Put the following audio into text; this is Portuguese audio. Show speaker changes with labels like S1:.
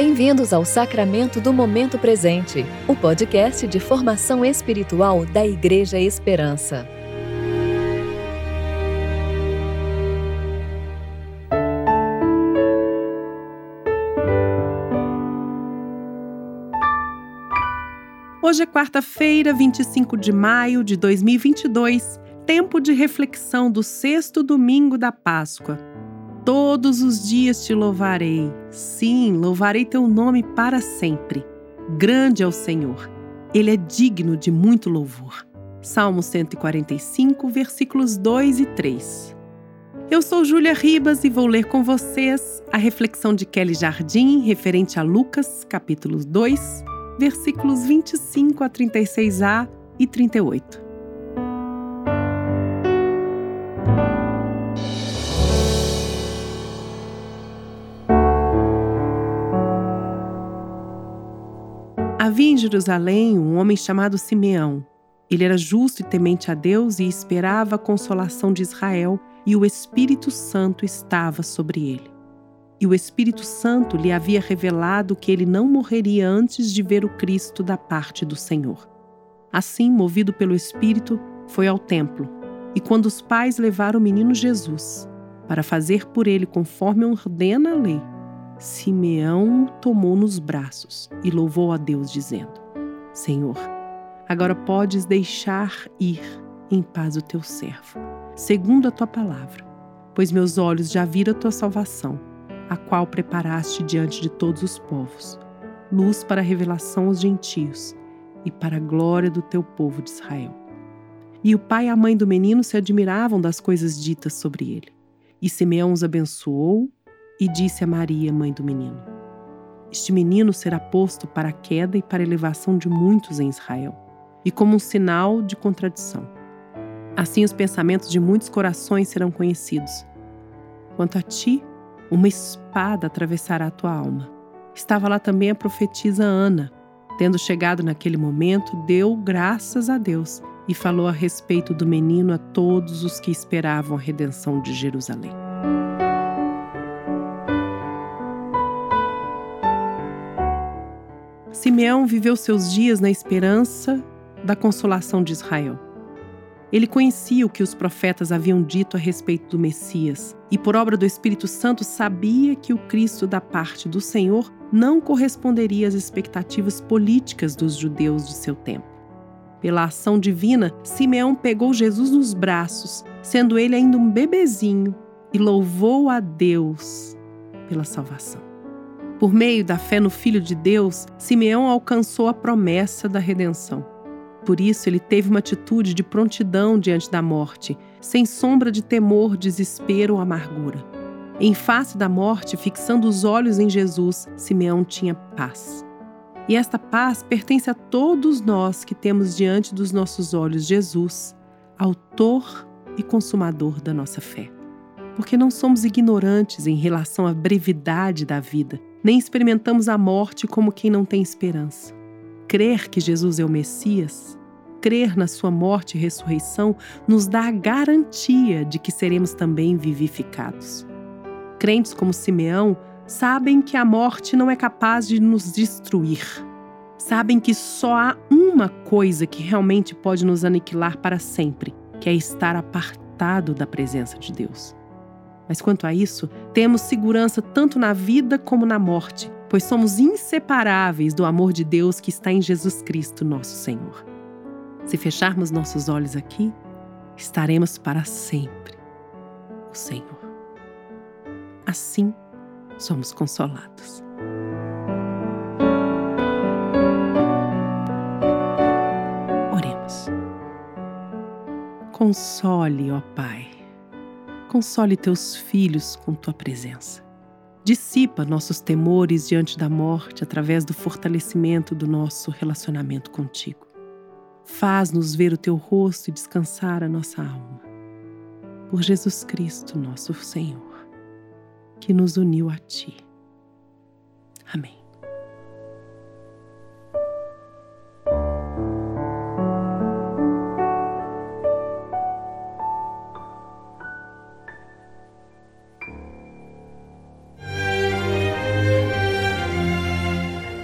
S1: Bem-vindos ao Sacramento do Momento Presente, o podcast de formação espiritual da Igreja Esperança.
S2: Hoje é quarta-feira, 25 de maio de 2022, tempo de reflexão do sexto domingo da Páscoa. Todos os dias te louvarei. Sim, louvarei teu nome para sempre. Grande é o Senhor. Ele é digno de muito louvor. Salmo 145, versículos 2 e 3. Eu sou Júlia Ribas e vou ler com vocês a reflexão de Kelly Jardim referente a Lucas, capítulos 2, versículos 25 a 36a e 38. Havia em Jerusalém um homem chamado Simeão. Ele era justo e temente a Deus e esperava a consolação de Israel, e o Espírito Santo estava sobre ele. E o Espírito Santo lhe havia revelado que ele não morreria antes de ver o Cristo da parte do Senhor. Assim, movido pelo Espírito, foi ao templo, e quando os pais levaram o menino Jesus para fazer por ele conforme ordena a lei, Simeão tomou nos braços e louvou a Deus, dizendo: Senhor, agora podes deixar ir em paz o teu servo, segundo a tua palavra, pois meus olhos já viram a tua salvação, a qual preparaste diante de todos os povos, luz para a revelação aos gentios e para a glória do teu povo de Israel. E o pai e a mãe do menino se admiravam das coisas ditas sobre ele. E Simeão os abençoou e disse a Maria, mãe do menino: Este menino será posto para a queda e para a elevação de muitos em Israel, e como um sinal de contradição. Assim os pensamentos de muitos corações serão conhecidos. Quanto a ti, uma espada atravessará a tua alma. Estava lá também a profetisa Ana. Tendo chegado naquele momento, deu graças a Deus e falou a respeito do menino a todos os que esperavam a redenção de Jerusalém. Simeão viveu seus dias na esperança da consolação de Israel. Ele conhecia o que os profetas haviam dito a respeito do Messias e, por obra do Espírito Santo, sabia que o Cristo da parte do Senhor não corresponderia às expectativas políticas dos judeus de seu tempo. Pela ação divina, Simeão pegou Jesus nos braços, sendo ele ainda um bebezinho, e louvou a Deus pela salvação. Por meio da fé no Filho de Deus, Simeão alcançou a promessa da redenção. Por isso, ele teve uma atitude de prontidão diante da morte, sem sombra de temor, desespero ou amargura. Em face da morte, fixando os olhos em Jesus, Simeão tinha paz. E esta paz pertence a todos nós que temos diante dos nossos olhos Jesus, Autor e Consumador da nossa fé. Porque não somos ignorantes em relação à brevidade da vida, nem experimentamos a morte como quem não tem esperança. Crer que Jesus é o Messias, crer na sua morte e ressurreição, nos dá a garantia de que seremos também vivificados. Crentes como Simeão sabem que a morte não é capaz de nos destruir. Sabem que só há uma coisa que realmente pode nos aniquilar para sempre, que é estar apartado da presença de Deus. Mas quanto a isso, temos segurança tanto na vida como na morte, pois somos inseparáveis do amor de Deus que está em Jesus Cristo, nosso Senhor. Se fecharmos nossos olhos aqui, estaremos para sempre o Senhor. Assim, somos consolados. Oremos. Console, ó Pai Console teus filhos com tua presença. Dissipa nossos temores diante da morte através do fortalecimento do nosso relacionamento contigo. Faz-nos ver o teu rosto e descansar a nossa alma. Por Jesus Cristo, nosso Senhor, que nos uniu a ti. Amém.